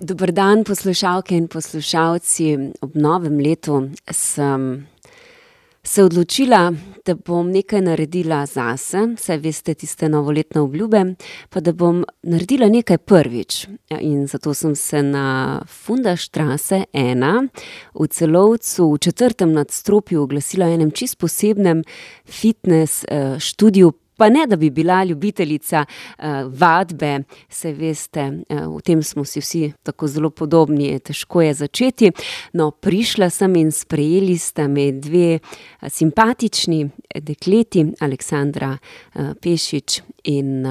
Dober dan, poslušalke in poslušalci. Ob novem letu sem se odločila, da bom nekaj naredila zase, saj veste, tiste novoletne obljube, pa da bom naredila nekaj prvič. In zato sem se na Fundastrasse ena v Celovcu v četrtem nadstropju oglasila enem čisto posebnem fitnes, študiju. Pa ne da bi bila ljubiteljica, vadbe, saj veste, v tem smo si vsi tako zelo podobni, težko je začeti. No, prišla sem in sprejeli sta me dve, simpatični dekleti, Aleksandra, Pešič in,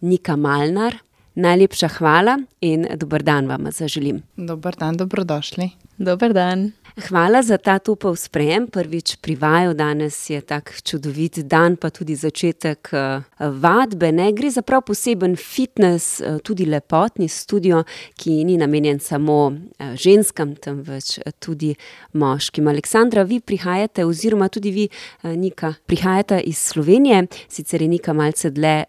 Nika Malnar. Najlepša hvala in dober dan vama zaželim. Dober dan, dobrodošli. Dober dan. Hvala za ta topel sprejem, prvič pri vaju, danes je tak čudovit dan pa tudi začetek, vadbe, ne, gre za prav poseben fitnes, tudi lepotni studio, ki ni namenjen samo, ženskam, temveč tudi moškim. Aleksandra, vi prihajate oziroma tudi vi, Nika, prihajata iz Slovenije, sicer je Nika malce dlje,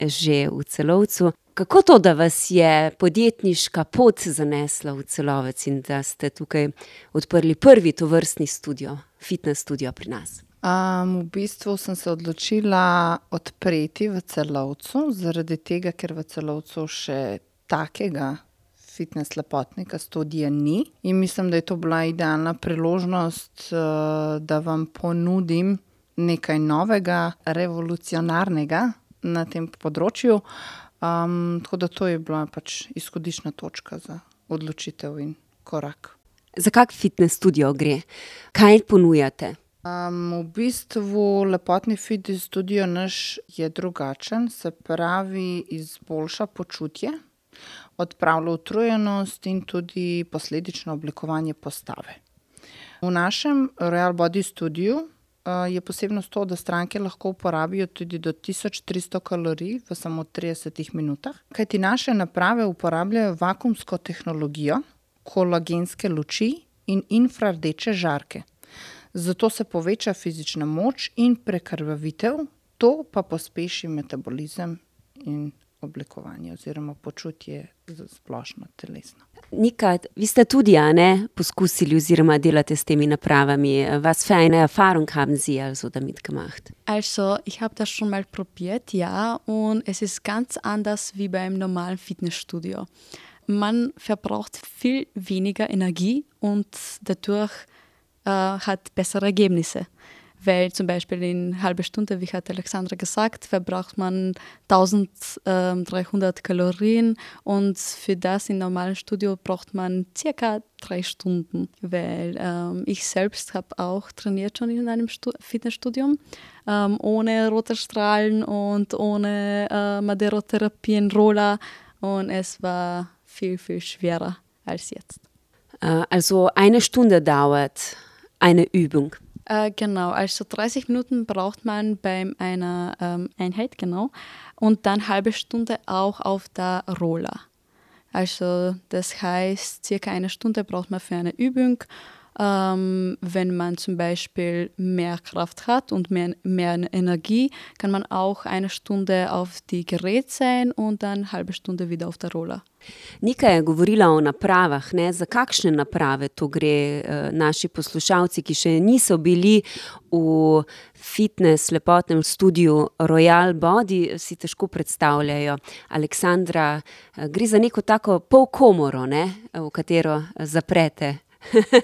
že v Celovcu. Kako to, da vas je podjetniška pot zanesla v Celovec in da ste tukaj odprli prvi tovrstni studio, fitnes studio pri nas? v bistvu sem se odločila odpreti v Celovcu zaradi tega, ker v Celovcu še takega fitnes lepotnega studia ni. In mislim, da je to bila idealna priložnost, da vam ponudim nekaj novega, revolucionarnega na tem področju. Tako da to je bila pač izhodiščna točka za odločitev in korak. Za kak fitnes studio gre? Kaj ponujate? v bistvu lepotni fitnes studio naš je drugačen, se pravi, izboljša počutje, odpravlja utrujenost in tudi posledično oblikovanje postave. V našem Royal body studiu, je posebnost to, da stranke lahko uporabijo tudi do tisoč tristo kalorij v samo tridesetih minutah. Kajti naše naprave uporabljajo vakuumsko tehnologijo, kolagenske luči in infrardeče žarke. Zato se poveča fizična moč in prekrvavitev, to pa pospeši metabolizem in oblikovanje oziroma počutje splošno telesno. Nika, vi ste tudi, a ne, poskusili oziroma delate s temi napravami. Was für eine Erfahrung haben Sie also damit gemacht? Also ich habe das schon mal probiert, ja, und es ist ganz anders wie beim normalen Fitnessstudio. Man verbraucht viel weniger Energie und dadurch, hat bessere Ergebnisse. Weil zum Beispiel in halbe Stunde, wie hat Aleksandra gesagt, verbraucht man tausenddreihundert Kalorien und für das im normalen Studio braucht man circa drei Stunden. Weil, ich selbst habe auch trainiert schon in einem Fitnessstudio, ohne rote Strahlen und ohne, Maderotherapie, Roller und es war viel, viel schwerer als jetzt. also eine Stunde dauert eine Übung? Genau, also dreißig Minuten braucht man bei einer, Einheit, genau. Und dann halbe Stunde auch auf der Roller. Also das heißt, circa eine Stunde braucht man für eine Übung. Wenn man zum Beispiel mehr Kraft hat und mehr, mehr Energie, kann man auch eine Stunde auf dem Gerät sein und dann halbe Stunde wieder auf der Roller. Nika je govorila o napravah, ne, za kakšne naprave to gre? naši poslušalci, ki še niso bili v fitnes lepotnem studiu Royal body, si težko predstavljajo. Aleksandra, gre za neko tako polkomoro, ne, v katero zaprete,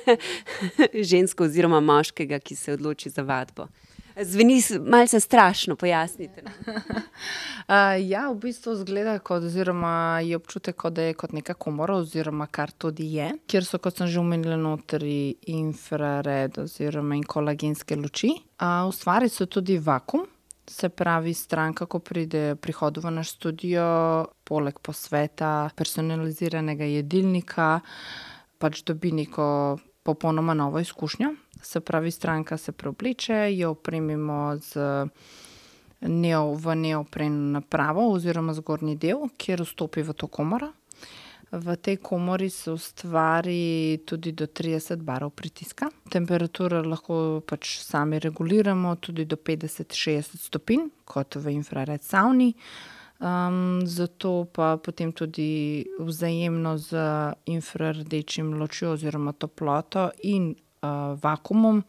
žensko oziroma moškega, ki se odloči za vadbo. Zveni malce strašno, pojasnite. ja, v bistvu izgleda kot oziroma je občutek, da je kot neka komora oziroma kar tudi je, kjer so, kot sem že omenila, notri infrared oziroma in kolagenske luči. ustvari se tudi vakuum, se pravi, stranka, ko pride pri vhodu v naš studio, poleg posveta, personaliziranega jedilnika, pač dobi neko popolnoma novo izkušnjo. Se pravi, stranka se preobleče, jo opremimo z v neopren napravo oziroma zgornji del, kjer vstopi v to komoro. V tej komori se ustvari tudi do trideset barov pritiska. Temperaturo lahko pač sami reguliramo, tudi do petdeset, šestdeset stopinj, kot v infrared savni. Um, zato pa potem tudi vzajemno z infrardečim lučjo oziroma toploto in uh, vakumom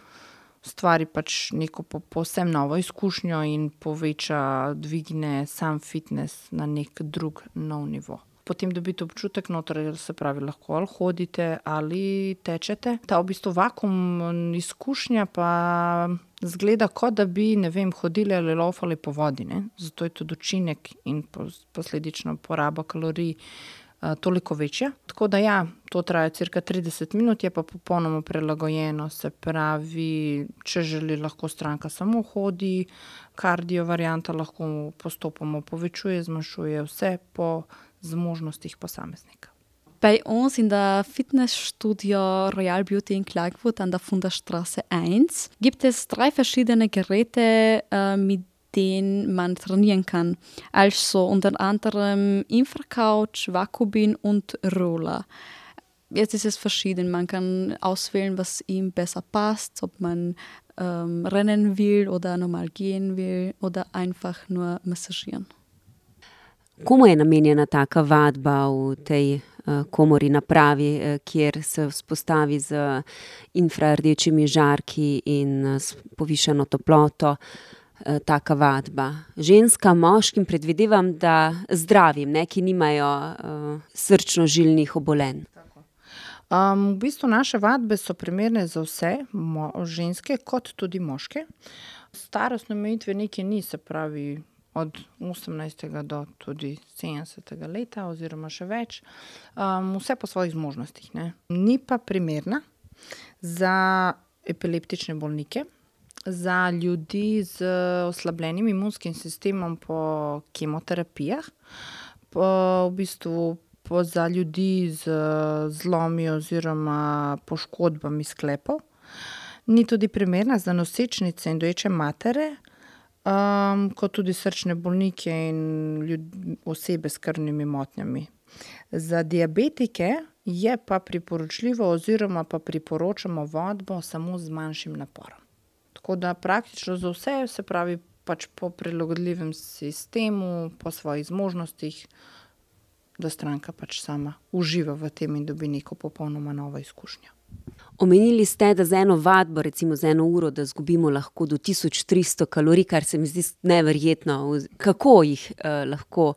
ustvari pač neko po, povsem novo izkušnjo in poveča, dvigne sam fitness na nek drug nov nivo. Potem dobite občutek, noter, se pravi, lahko ali hodite ali tečete. Ta v bistvu vakum izkušnja pa zgleda, kot da bi vem, hodili ali laufali po vodi. Ne? Zato je tudi učinek in posledično poraba kalorij toliko večja. Tako da, ja, to traja cirka 30 minut, je pa popolnoma prilagojeno. Se pravi, če želi, lahko stranka samo hodi, kardio varianta lahko postopoma povečuje, zmanjšuje vse po zmožnostih posameznika. Bei uns in der Fitnessstudio Royal Beauty in Klagenfurt an der Funderstraße 1 gibt es drei verschiedene Geräte, äh, mit den man trainieren kann. Also unter anderem Infracouch, Vakubin und Roller. Jetzt ist es verschieden. Man kann auswählen, was ihm besser passt, ob man ähm, rennen will oder normal gehen will oder einfach nur massagieren. Komu je namenjena taka vadba v tej uh, komori napravi, uh, kjer se vzpostavi z infrardečimi žarki in povišeno toploto? Eh, taka vadba. Ženska, moškim predvidevam, da zdravim, ne, ki nimajo uh, srčno-žilnih obolenj. Um, v bistvu naše vadbe so primerne za vse, mo, ženske, kot tudi moške. Starostne omejitve nekaj ni, se pravi od 18. do tudi 70. leta, oziroma še več, um, vse po svojih zmožnostih. Ne. Ni pa primerna za epileptične bolnike za ljudi z oslabljenim imunskim sistemom po kemoterapijah, po, v bistvu po za ljudi z zlomi oziroma poškodbami sklepov. Ni tudi primerna za nosečnice in doječe matere, kot tudi srčne bolnike in ljudi, osebe s krvnimi motnjami. Za diabetike je pa priporočljivo, oziroma pa priporočamo vodbo samo z manjšim naporom. Tako da praktično za vse, se pravi, pač po prilagodljivem sistemu, po svojih zmožnostih, da stranka pač sama uživa v tem in dobi neko popolnoma novo izkušnjo. Omenili ste, da za eno vadbo, recimo za eno uro, da izgubimo lahko do 1300 kalorij, kar se mi zdi neverjetno. Kako jih eh, lahko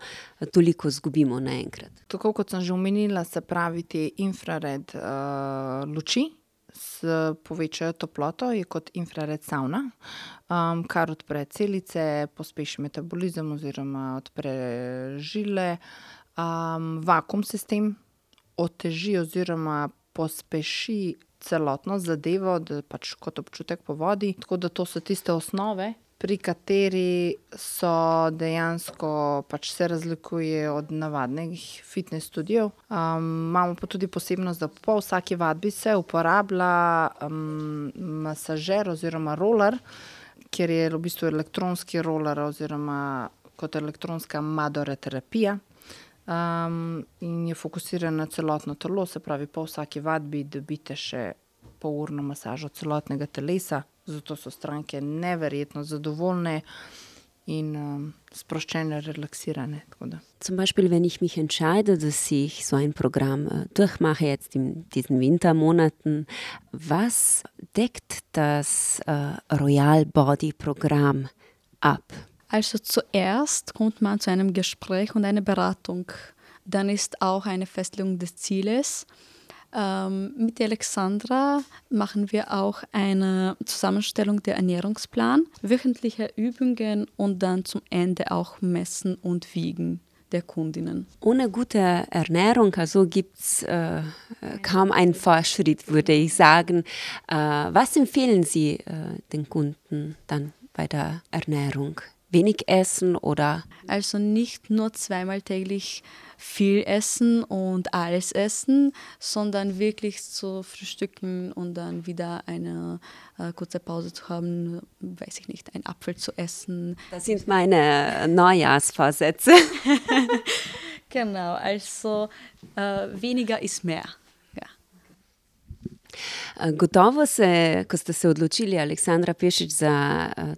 toliko izgubimo naenkrat? Tako kot sem že omenila, se pravi, te infrared eh, luči, povečajo toploto, je kot infrared savna, um, kar odpre celice, pospeši metabolizem oziroma odpre žile. Um, vakum sistem oteži oziroma pospeši celotno zadevo, da pač kot občutek po vodi. Tako da to so tiste osnove, pri kateri so dejansko pač se razlikuje od navadnih fitness studijev. Um, imamo pa tudi posebnost, da po vsaki vadbi se uporablja um, masažer oziroma roller, ker je v bistvu elektronski roller oziroma kot elektronska madoreterapija. Um, in je fokusiran na celotno telo, se pravi, po vsaki vadbi dobite še pol urno masažo celotnega telesa, zato so stranke neverjetno zadovoljne in um, sproščene, relaxirane. Zum Beispiel, wenn ich mich entscheide, dass ich so ein Programm äh, durchmache, jetzt in diesen Wintermonaten, was deckt das äh, Royal Body Programm ab? Also zuerst kommt man zu einem Gespräch und einer Beratung. Dann ist auch eine Festlegung des Zieles. Ähm, mit Alexandra machen wir auch eine Zusammenstellung der Ernährungsplan, wöchentliche Übungen und dann zum Ende auch Messen und Wiegen der Kundinnen. Ohne gute Ernährung also gibt es äh, kaum einen Fortschritt, würde ich sagen. Äh, was empfehlen Sie äh, den Kunden dann bei der Ernährung? Wenig essen oder? Also nicht nur zweimal täglich viel essen und alles essen, sondern wirklich zu frühstücken und dann wieder eine äh, kurze Pause zu haben, weiß ich nicht, einen Apfel zu essen. Das sind meine Neujahrsvorsätze. genau, also äh, weniger ist mehr. Gotovo se, ko ste se odločili, Aleksandra Pešič, za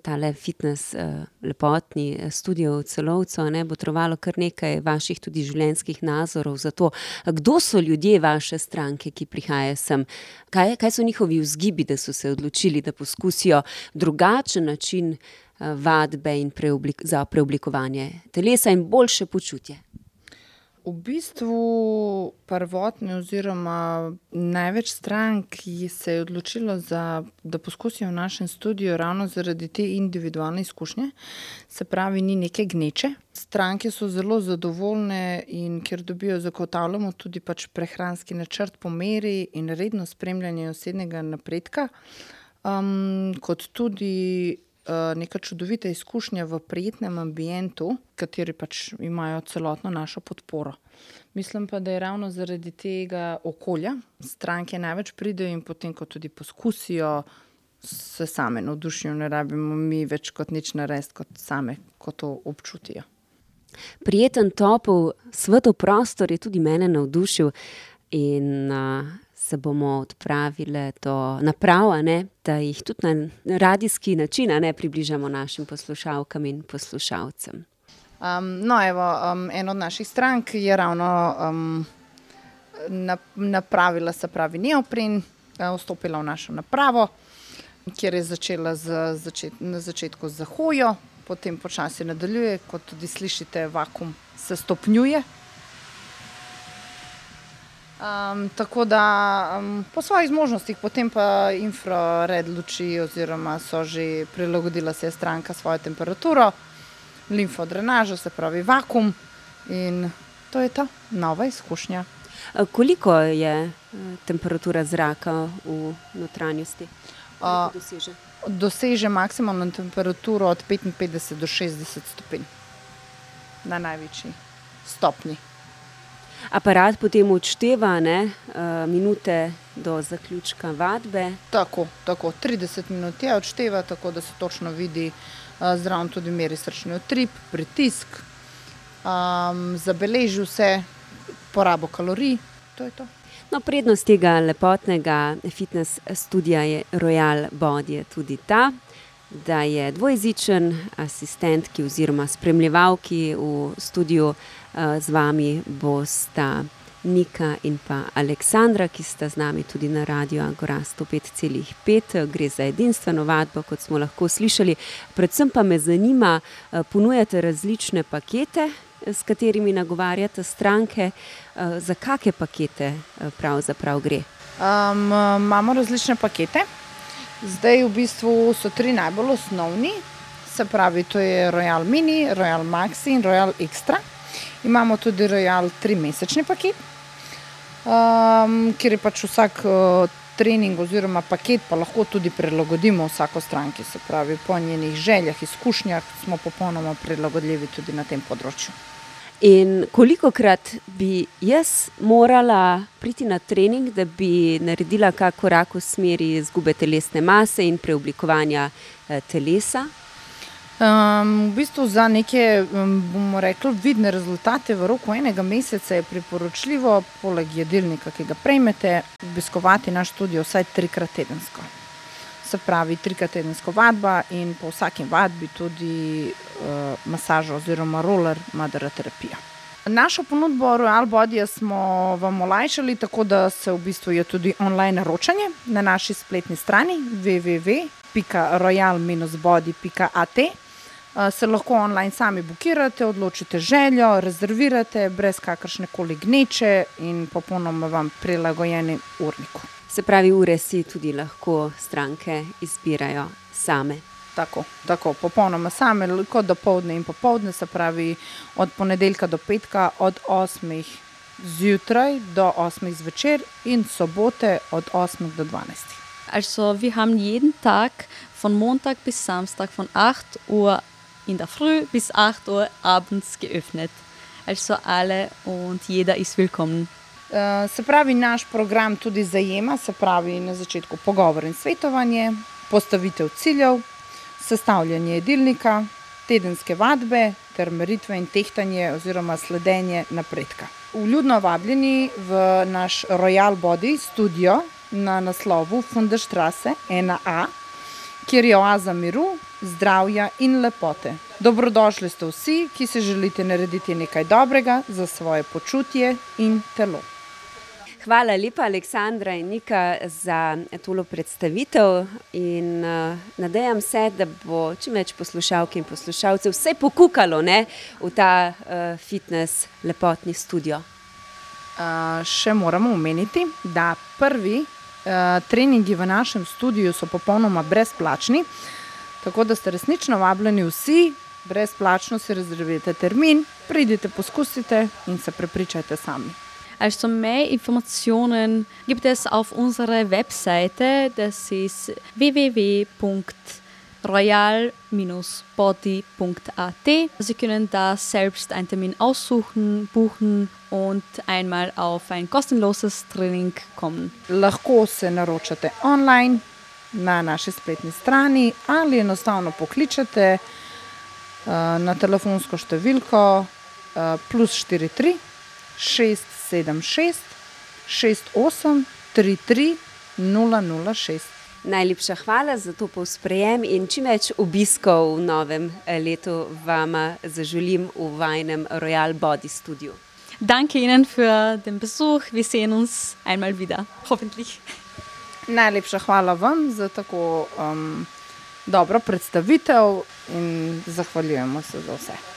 tale fitnes, lepotni studio v Celovcu, ne, botrovalo kar nekaj vaših tudi življenjskih nazorov za to, kdo so ljudje vaše stranke, ki prihajajo sem? Kaj, kaj so njihovi vzgibi, da so se odločili, da poskusijo drugačen način, vadbe in za preoblikovanje telesa in boljše počutje? V bistvu prvotno oziroma največ strank se je odločilo za, da poskusijo v našem studiu ravno zaradi te individualne izkušnje. Se pravi, ni neke gneče. Stranke so zelo zadovoljne, in ker dobijo, zagotavljamo tudi pač prehranski načrt po meri in redno spremljanje osebnega napredka. kot tudi, neka čudovita izkušnja v prijetnem ambientu, kateri pač imajo celotno našo podporo. Mislim pa, da je ravno zaradi tega okolja stranke največ pridejo in potem, ko tudi poskusijo, se same navdušijo, ne rabimo mi več kot nič narediti, kot same, ko to občutijo. Prijeten, topel, svetel prostor je tudi mene navdušil in, se bomo odpravile do naprav, ne, da jih tudi na radijski način, ne, približamo našim poslušalkam in poslušalcem. no, evo, ena od naših strank je ravno, napravila, se pravi, neopren, vstopila v našo napravo, kjer je začela z na začetku z hojo, potem počasi nadaljuje, kot tudi slišite, vakuum se stopnjuje. Tako da, po svojih zmožnostih, potem pa infrared luči oziroma so že, prilagodila si je stranka svojo temperaturo, limfodrenažo, se pravi vakuum, in to je to. Nova izkušnja. koliko je, temperatura zraka v notranjosti? Doseže? Doseže maksimalno temperaturo od petinpetdeset do šestdeset stopinj. Na največji stopnji. Aparat potem odšteva, ne, minute do zaključka vadbe. Tako, tako. Trideset minut je, odšteva, tako da se točno vidi, zraven tudi meri srčni utrip, pritisk, zabeleži vse, porabo kalorij. To je to. No, prednost tega lepotnega fitnes studia je, Royal body, je tudi ta, da je dvojezičen, asistentki oziroma spremljevalki v studiu, z vami bosta Nika in pa Aleksandra, ki sta z nami tudi na radiu Agora sto pet celih pet. Gre za edinstveno vadbo, kot smo lahko slišali. Predvsem pa me zanima, ponujate različne pakete, s katerimi nagovarjate stranke. za kake pakete, pravzaprav gre? imamo različne pakete. Zdaj v bistvu so trije najbolj osnovni. Se pravi, to je Royal mini, Royal maxi in Royal ekstra. Imamo tudi Royal trimesečni paket, kjer je pač vsak, trening oziroma paket pa lahko tudi prilagodimo vsaki stranki, se pravi, po njenih željah, izkušnjah smo popolnoma prilagodljivi tudi na tem področju. In kolikokrat bi jaz morala priti na trening, da bi naredila kak korak v smeri izgube telesne mase in preoblikovanja, telesa? v bistvu za neke, bomo rekli, vidne rezultate v roku enega meseca je priporočljivo poleg jedilnika, ki ga prejmete, obiskovati naš studio vsaj trikrat tedensko. Se pravi, trikrat tedensko vadba in po vsaki vadbi tudi, masaža oziroma roller maderoterapija. Našo ponudbo Royal bodyja smo vam olajšali, tako da se v bistvu je tudi online naročanje na naši spletni strani www pika royal minus body pika at. se lahko online sami bukirate, odločite željo, rezervirate brez kakršnekoli gneče in popolnoma vam prilagojeni urniku. Se pravi, ure si tudi lahko stranke izbirajo same. Tako, tako. Popolnoma same, kot dopoldne in popoldne, se pravi od ponedeljka do petka od osmih zjutraj do osmih zvečer in sobote od osmih do dvanajstih. Also wir haben jeden Tag von Montag bis Samstag von acht Uhr in der Früh bis acht Uhr abends geöffnet. Also alle und jeder ist willkommen. Se pravi, naš program tudi zajema, se pravi, na začetku pogovor in svetovanje, postavitev ciljev, sestavljanje jedilnika, tedenske vadbe ter meritve in tehtanje oziroma sledenje napredka. vljudno vabljeni v naš Royal Body studio na naslovu Fundestrasse 1A, kjer je oaza miru, zdravja in lepote. Dobrodošli ste vsi, ki si želite narediti nekaj dobrega za svoje počutje in telo. Hvala lepa, Aleksandra in Nika, za tole predstavitev. In uh, nadejam se, da bo čim več poslušalk in poslušalcev vse pokukalo ne, v ta uh, fitness lepotni studio. Uh, še moramo omeniti, da prvi uh, treningi v našem studiu so popolnoma brezplačni, tako da ste resnično vabljeni vsi, brezplačno si rezervirajte termin, pridite, poskusite in se prepričajte sami. Also mehr Informationen gibt es auf unserer Webseite, das ist www.royal-body.at. Sie können da selbst einen Termin aussuchen, buchen und einmal auf ein kostenloses Training kommen. Lahko se naročate online na naši spletni strani ali enostavno pokličete uh, na telefonsko številko uh, plus 43 676 68 33 006. Najlepša hvala za to povsprejem in čim več obiskov v novem letu vama zaželim v vajnem Royal Body Studiu. Danke Ihnen für den Besuch. Wir sehen uns einmal wieder, hoffentlich. Najlepša hvala vam za tako um, dobro predstavitev in zahvaljujemo se za vse.